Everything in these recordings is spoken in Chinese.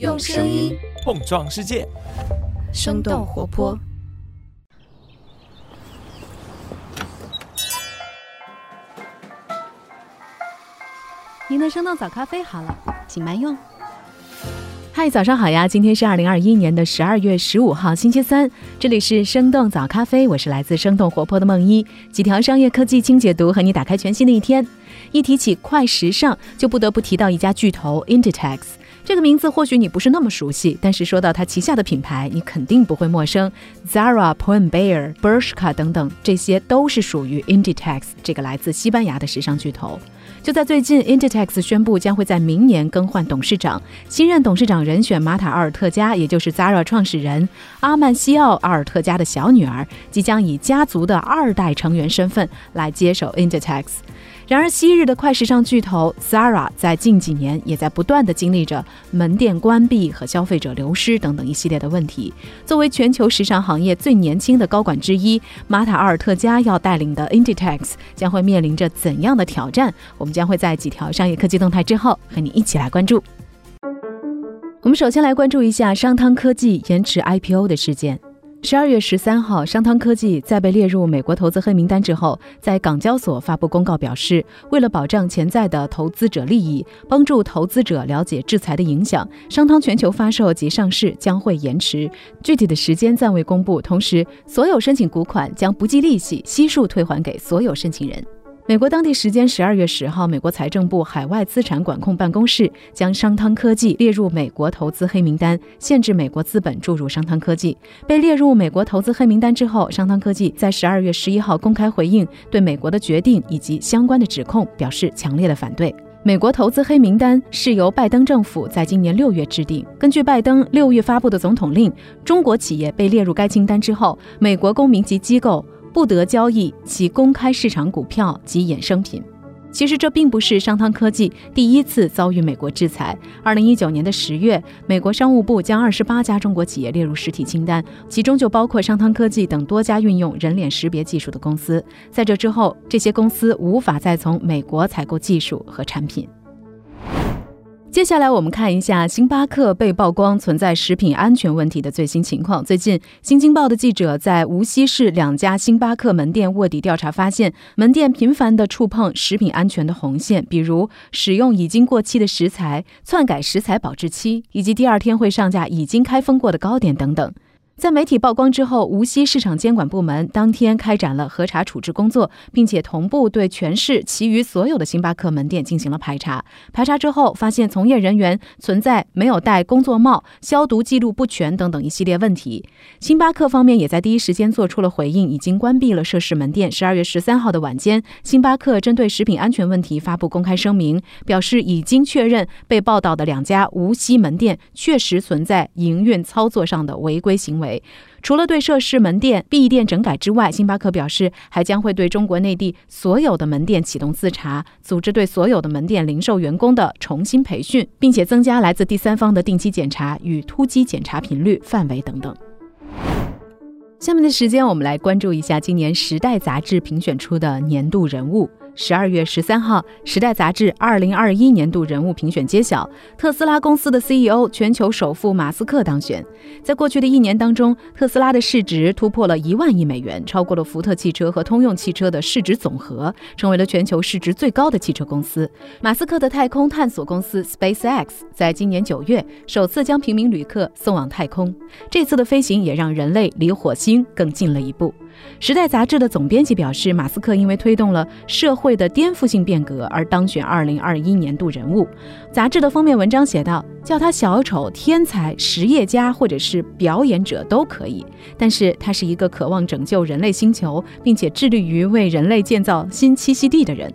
用声音碰撞世界，生动活泼。您的生动早咖啡好了，请慢用。嗨，早上好呀！今天是二零二一年的十二月十五号，星期三。这里是生动早咖啡，我是来自生动活泼的梦一。几条商业科技轻解读，和你打开全新的一天。一提起快时尚，就不得不提到一家巨头 Inditex。这个名字或许你不是那么熟悉，但是说到它旗下的品牌，你肯定不会陌生。Zara、Pull&Bear、Bershka 等等，这些都是属于 Inditex 这个来自西班牙的时尚巨头。就在最近，Inditex 宣布将会在明年更换董事长，新任董事长人选马塔阿尔特加，也就是 Zara 创始人阿曼西奥阿尔特加的小女儿，即将以家族的二代成员身份来接手 Inditex。然而，昔日的快时尚巨头 Zara 在近几年也在不断的经历着门店关闭和消费者流失等等一系列的问题。作为全球时尚行业最年轻的高管之一，马塔阿尔特加要带领的 Inditex 将会面临着怎样的挑战？我们将会在几条商业科技动态之后和你一起来关注。我们首先来关注一下商汤科技延迟 IPO 的事件。十二月十三号，商汤科技在被列入美国投资黑名单之后，在港交所发布公告表示，为了保障潜在的投资者利益，帮助投资者了解制裁的影响，商汤全球发售及上市将会延迟，具体的时间暂未公布。同时，所有申请股款将不计利息，悉数退还给所有申请人。美国当地时间十二月十号，美国财政部海外资产管控办公室将商汤科技列入美国投资黑名单，限制美国资本注入商汤科技。被列入美国投资黑名单之后，商汤科技在十二月十一号公开回应，对美国的决定以及相关的指控表示强烈的反对。美国投资黑名单是由拜登政府在今年六月制定。根据拜登六月发布的总统令，中国企业被列入该清单之后，美国公民及机构。不得交易其公开市场股票及衍生品。其实这并不是商汤科技第一次遭遇美国制裁。二零一九年的十月，美国商务部将二十八家中国企业列入实体清单，其中就包括商汤科技等多家运用人脸识别技术的公司。在这之后，这些公司无法再从美国采购技术和产品。接下来我们看一下星巴克被曝光存在食品安全问题的最新情况。最近，《新京报》的记者在无锡市两家星巴克门店卧底调查，发现门店频繁地触碰食品安全的红线，比如使用已经过期的食材、篡改食材保质期，以及第二天会上架已经开封过的糕点等等。在媒体曝光之后，无锡市场监管部门当天开展了核查处置工作，并且同步对全市其余所有的星巴克门店进行了排查。排查之后，发现从业人员存在没有戴工作帽、消毒记录不全等等一系列问题。星巴克方面也在第一时间做出了回应，已经关闭了涉事门店。十二月十三号的晚间，星巴克针对食品安全问题发布公开声明，表示已经确认被报道的两家无锡门店确实存在营运操作上的违规行为。除了对涉事门店闭店整改之外，星巴克表示还将会对中国内地所有的门店启动自查，组织对所有的门店零售员工的重新培训，并且增加来自第三方的定期检查与突击检查频率、范围等等。下面的时间，我们来关注一下今年《时代》杂志评选出的年度人物。十二月十三号，《时代》杂志二零二一年度人物评选揭晓，特斯拉公司的 CEO、全球首富马斯克当选。在过去的一年当中，特斯拉的市值突破了一万亿美元，超过了福特汽车和通用汽车的市值总和，成为了全球市值最高的汽车公司。马斯克的太空探索公司 SpaceX 在今年九月首次将平民旅客送往太空，这次的飞行也让人类离火星更近了一步。《时代》杂志的总编辑表示，马斯克因为推动了社会会的颠覆性变革而当选二零二一年度人物。杂志的封面文章写道：“叫他小丑、天才、实业家，或者是表演者都可以，但是他是一个渴望拯救人类星球，并且致力于为人类建造新栖息地的人。”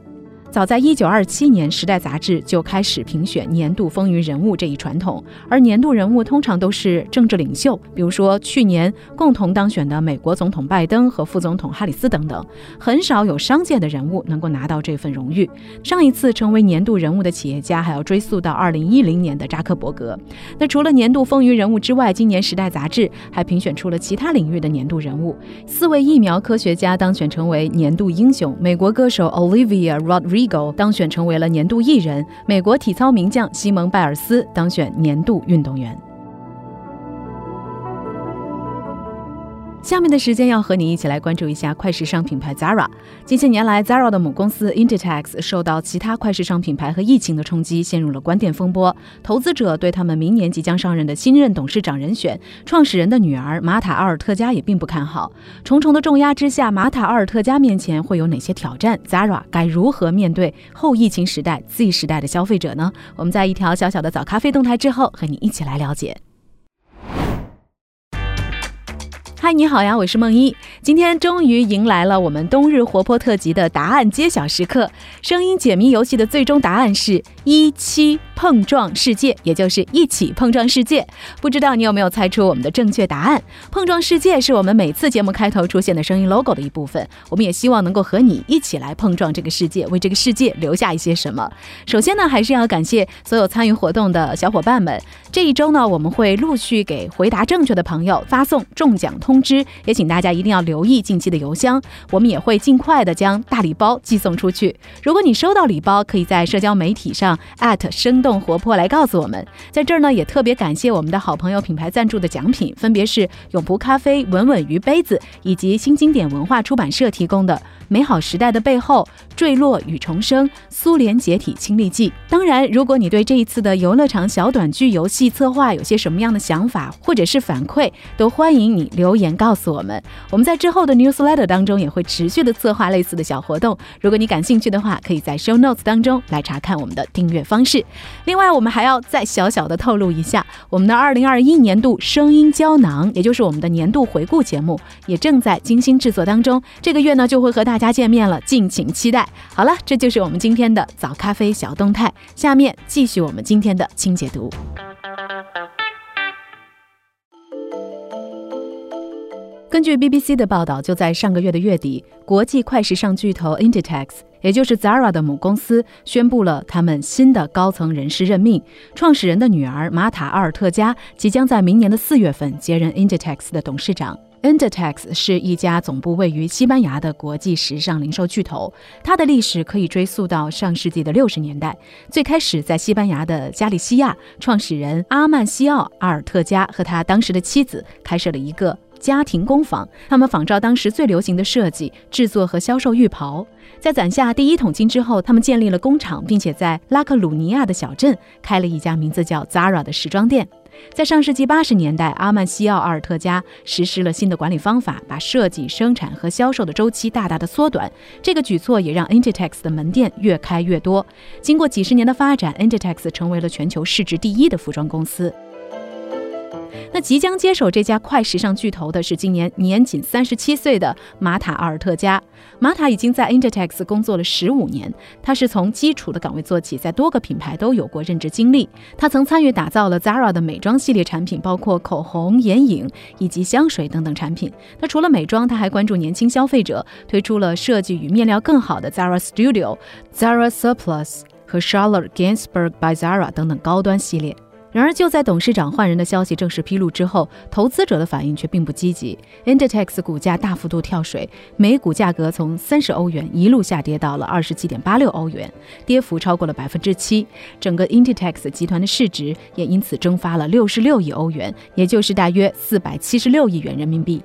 早在一九二七年，《时代》杂志就开始评选年度风云人物这一传统，而年度人物通常都是政治领袖，比如说去年共同当选的美国总统拜登和副总统哈里斯等等，很少有商界的人物能够拿到这份荣誉。上一次成为年度人物的企业家还要追溯到二零一零年的扎克伯格。那除了年度风云人物之外，今年《时代》杂志还评选出了其他领域的年度人物，四位疫苗科学家当选成为年度英雄，美国歌手 Olivia Rodrigo。Rigo 当选成为了年度艺人，美国体操名将西蒙·拜尔斯当选年度运动员。下面的时间要和你一起来关注一下快时尚品牌 Zara。近些年来，Zara 的母公司 Inditex 受到其他快时尚品牌和疫情的冲击，陷入了关店风波。投资者对他们明年即将上任的新任董事长人选——创始人的女儿玛塔·阿尔特加也并不看好。重重的重压之下，玛塔·阿尔特加面前会有哪些挑战？Zara 该如何面对后疫情时代 Z 时代的消费者呢？我们在一条小小的早咖啡动态之后，和你一起来了解。嗨，你好呀，我是梦一。今天终于迎来了我们冬日活泼特辑的答案揭晓时刻。声音解谜游戏的最终答案是一七碰撞世界，也就是一起碰撞世界。不知道你有没有猜出我们的正确答案？碰撞世界是我们每次节目开头出现的声音 logo 的一部分。我们也希望能够和你一起来碰撞这个世界，为这个世界留下一些什么。首先呢，还是要感谢所有参与活动的小伙伴们。这一周呢，我们会陆续给回答正确的朋友发送中奖通知，也请大家一定要留意近期的邮箱，我们也会尽快的将大礼包寄送出去。如果你收到礼包，可以在社交媒体上生动活泼来告诉我们。在这儿呢，也特别感谢我们的好朋友品牌赞助的奖品，分别是永璞咖啡稳稳鱼杯子以及新经典文化出版社提供的《美好时代的背后：坠落与重生——苏联解体亲历记》。当然，如果你对这一次的游乐场小短剧游戏，策划有些什么样的想法或者是反馈，都欢迎你留言告诉我们。我们在之后的 newsletter 当中也会持续的策划类似的小活动。如果你感兴趣的话，可以在 show notes 当中来查看我们的订阅方式。另外，我们还要再小小的透露一下，我们的2021年度声音胶囊，也就是我们的年度回顾节目，也正在精心制作当中。这个月呢，就会和大家见面了，敬请期待。好了，这就是我们今天的早咖啡小动态。下面继续我们今天的清解读。根据 BBC 的报道，就在上个月的月底，国际快时尚巨头 Inditex，也就是 Zara 的母公司，宣布了他们新的高层人事任命。创始人的女儿玛塔·阿尔特加即将在明年的四月份接任 Inditex 的董事长。Inditex 是一家总部位于西班牙的国际时尚零售巨头，它的历史可以追溯到上世纪的六十年代。最开始在西班牙的加利西亚，创始人阿曼西奥·阿尔特加和他当时的妻子开设了一个。家庭工坊，他们仿照当时最流行的设计制作和销售浴袍。在攒下第一桶金之后，他们建立了工厂，并且在拉克鲁尼亚的小镇开了一家名字叫 Zara 的时装店。在上世纪八十年代，阿曼西奥·阿尔特加实施了新的管理方法，把设计、生产和销售的周期大大的缩短。这个举措也让 Inditex 的门店越开越多。经过几十年的发展，Inditex 成为了全球市值第一的服装公司。那即将接手这家快时尚巨头的是今年年仅三十七岁的玛塔·阿尔特加。玛塔已经在 Inditex 工作了十五年，他是从基础的岗位做起，在多个品牌都有过任职经历。他曾参与打造了 Zara 的美妆系列产品，包括口红、眼影以及香水等等产品。那除了美妆，他还关注年轻消费者，推出了设计与面料更好的 Zara Studio、Zara Surplus 和 Charlotte Gainsbourg by Zara 等等高端系列。然而，就在董事长换人的消息正式披露之后，投资者的反应却并不积极。Inditex 股价大幅度跳水，每股价格从三十欧元一路下跌到了二十七点八六欧元，跌幅超过了百分之七。整个 Inditex 集团的市值也因此蒸发了六十六亿欧元，也就是大约四百七十六亿元人民币。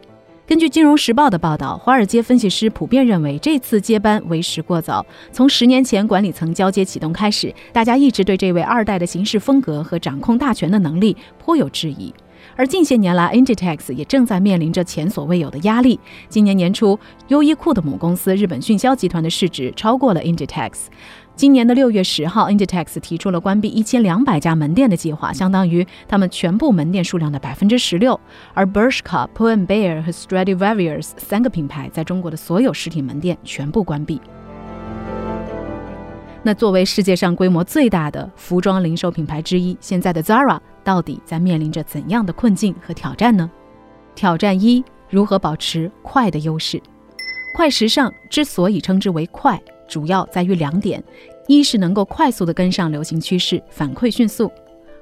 根据《金融时报》的报道，华尔街分析师普遍认为这次接班为时过早。从十年前管理层交接启动开始，大家一直对这位二代的行事风格和掌控大权的能力颇有质疑。而近些年来，Inditex 也正在面临着前所未有的压力。今年年初，优衣库的母公司日本迅销集团的市值超过了 Inditex。今年的六月十号，Inditex 提出了关闭一千两百家门店的计划，相当于他们全部门店数量的百分之十六。而 Bershka、Pull&Bear 和 Stradivarius 三个品牌在中国的所有实体门店全部关闭。那作为世界上规模最大的服装零售品牌之一，现在的 Zara 到底在面临着怎样的困境和挑战呢？挑战一：如何保持快的优势？快时尚之所以称之为快。主要在于两点：一是能够快速的跟上流行趋势，反馈迅速；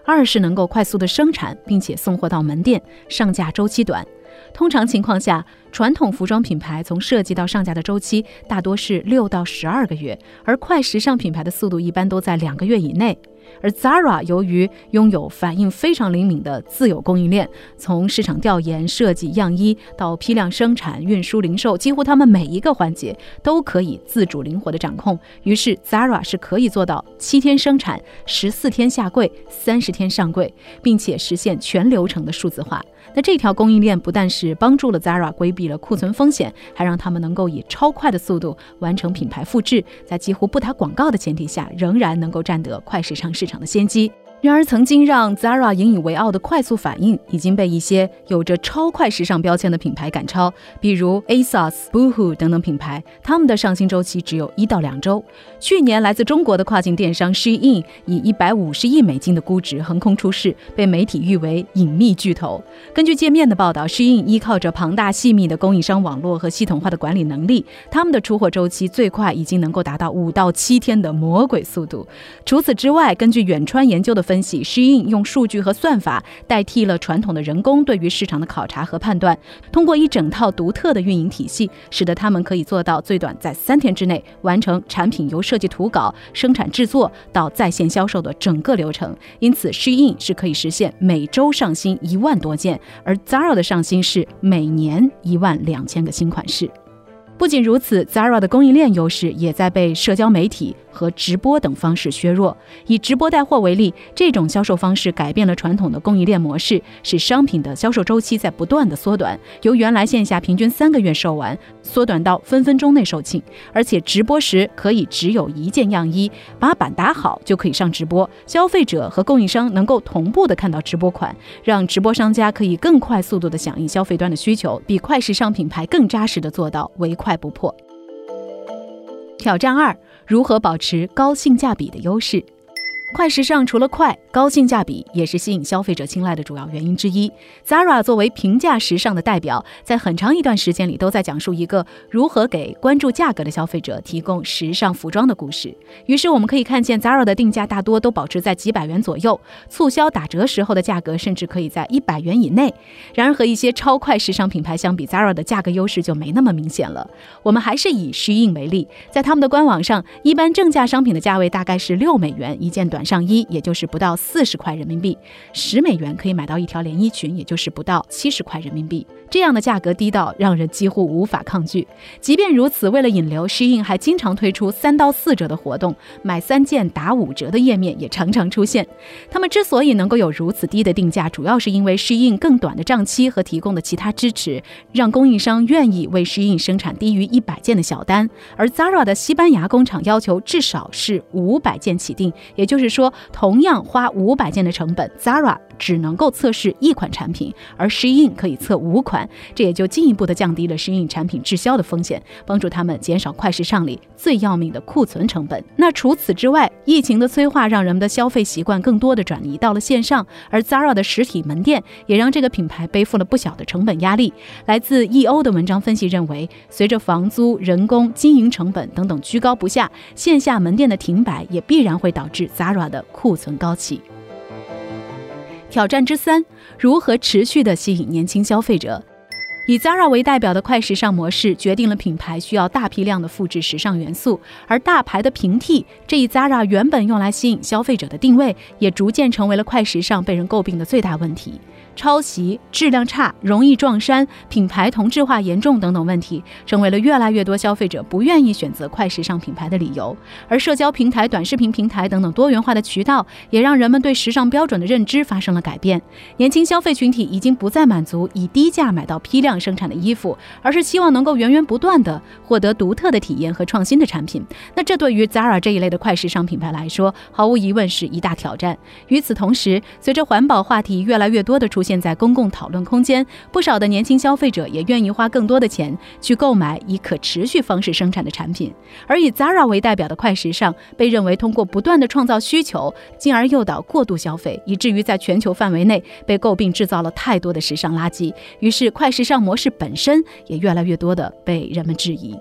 二是能够快速的生产，并且送货到门店，上架周期短。通常情况下，传统服装品牌从设计到上架的周期大多是六到十二个月，而快时尚品牌的速度一般都在两个月以内。而 Zara 由于拥有反应非常灵敏的自有供应链，从市场调研、设计样衣到批量生产、运输、零售，几乎他们每一个环节都可以自主灵活的掌控。于是 Zara 是可以做到七天生产、十四天下柜、三十天上柜，并且实现全流程的数字化。那这条供应链不但是帮助了 Zara 规避了库存风险，还让他们能够以超快的速度完成品牌复制，在几乎不打广告的前提下，仍然能够占得快时尚市场的先机。然而，曾经让 Zara 引以为傲的快速反应，已经被一些有着超快时尚标签的品牌赶超，比如 ASOS、Boohoo 等等品牌，他们的上新周期只有一到两周。去年，来自中国的跨境电商 Shein 以一百五十亿美金的估值横空出世，被媒体誉为隐秘巨头。根据界面的报道，Shein 依靠着庞大细密的供应商网络和系统化的管理能力，他们的出货周期最快已经能够达到五到七天的魔鬼速度。除此之外，根据远川研究的分。分析，Shein 用数据和算法代替了传统的人工对于市场的考察和判断，通过一整套独特的运营体系，使得他们可以做到最短在三天之内完成产品由设计图稿、生产制作到在线销售的整个流程。因此，Shein 是可以实现每周上新一万多件，而 Zara 的上新是每年一万两千个新款式。不仅如此，Zara 的供应链优势也在被社交媒体。和直播等方式削弱。以直播带货为例，这种销售方式改变了传统的供应链模式，使商品的销售周期在不断的缩短，由原来线下平均三个月售完，缩短到分分钟内售罄。而且直播时可以只有一件样衣，把板打好就可以上直播，消费者和供应商能够同步的看到直播款，让直播商家可以更快速度的响应消费端的需求，比快时尚品牌更扎实的做到唯快不破。挑战二。如何保持高性价比的优势？快时尚除了快，高性价比也是吸引消费者青睐的主要原因之一。Zara 作为平价时尚的代表，在很长一段时间里都在讲述一个如何给关注价格的消费者提供时尚服装的故事。于是我们可以看见，Zara 的定价大多都保持在几百元左右，促销打折时候的价格甚至可以在一百元以内。然而和一些超快时尚品牌相比，Zara 的价格优势就没那么明显了。我们还是以 Shein 为例，在他们的官网上，一般正价商品的价位大概是六美元一件短。上衣也就是不到四十块人民币，十美元可以买到一条连衣裙，也就是不到七十块人民币。这样的价格低到让人几乎无法抗拒。即便如此，为了引流，Shein 还经常推出三到四折的活动，买三件打五折的页面也常常出现。他们之所以能够有如此低的定价，主要是因为 Shein 更短的账期和提供的其他支持，让供应商愿意为 Shein 生产低于一百件的小单。而 Zara 的西班牙工厂要求至少是五百件起订，也就是说，同样花五百件的成本，Zara。只能够测试一款产品，而 Shein 可以测五款，这也就进一步的降低了 Shein 产品滞销的风险，帮助他们减少快时尚里最要命的库存成本。那除此之外，疫情的催化让人们的消费习惯更多的转移到了线上，而 Zara 的实体门店也让这个品牌背负了不小的成本压力。来自 EO 的文章分析认为，随着房租、人工、经营成本等等居高不下，线下门店的停摆也必然会导致 Zara 的库存高企。挑战之三：如何持续的吸引年轻消费者？以 Zara 为代表的快时尚模式，决定了品牌需要大批量的复制时尚元素，而大牌的平替，这一 Zara 原本用来吸引消费者的定位，也逐渐成为了快时尚被人诟病的最大问题。抄袭、质量差、容易撞衫、品牌同质化严重等等问题，成为了越来越多消费者不愿意选择快时尚品牌的理由。而社交平台、短视频平台等等多元化的渠道，也让人们对时尚标准的认知发生了改变。年轻消费群体已经不再满足以低价买到批量生产的衣服，而是希望能够源源不断的获得独特的体验和创新的产品。那这对于 Zara 这一类的快时尚品牌来说，毫无疑问是一大挑战。与此同时，随着环保话题越来越多的出，出现在公共讨论空间，不少的年轻消费者也愿意花更多的钱去购买以可持续方式生产的产品。而以 Zara 为代表的快时尚，被认为通过不断的创造需求，进而诱导过度消费，以至于在全球范围内被诟病制造了太多的时尚垃圾。于是，快时尚模式本身也越来越多的被人们质疑。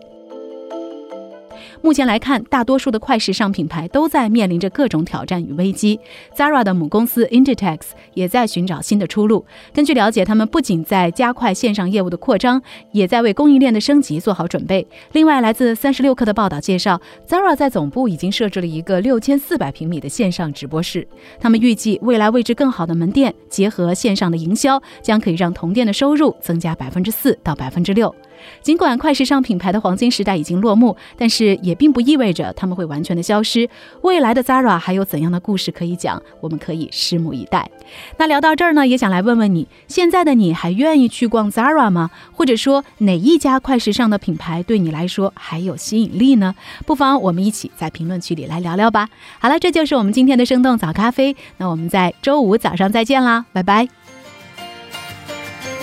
目前来看，大多数的快时尚品牌都在面临着各种挑战与危机。Zara 的母公司 Inditex 也在寻找新的出路。根据了解，他们不仅在加快线上业务的扩张，也在为供应链的升级做好准备。另外，来自三十六氪的报道介绍，Zara 在总部已经设置了一个六千四百平米的线上直播室。他们预计，未来位置更好的门店结合线上的营销，将可以让同店的收入增加百分之四到百分之六。尽管快时尚品牌的黄金时代已经落幕，但是也并不意味着他们会完全的消失。未来的 Zara 还有怎样的故事可以讲？我们可以拭目以待。那聊到这儿呢，也想来问问你，现在的你还愿意去逛 Zara 吗？或者说哪一家快时尚的品牌对你来说还有吸引力呢？不妨我们一起在评论区里来聊聊吧。好了，这就是我们今天的生动早咖啡。那我们在周五早上再见啦，拜拜。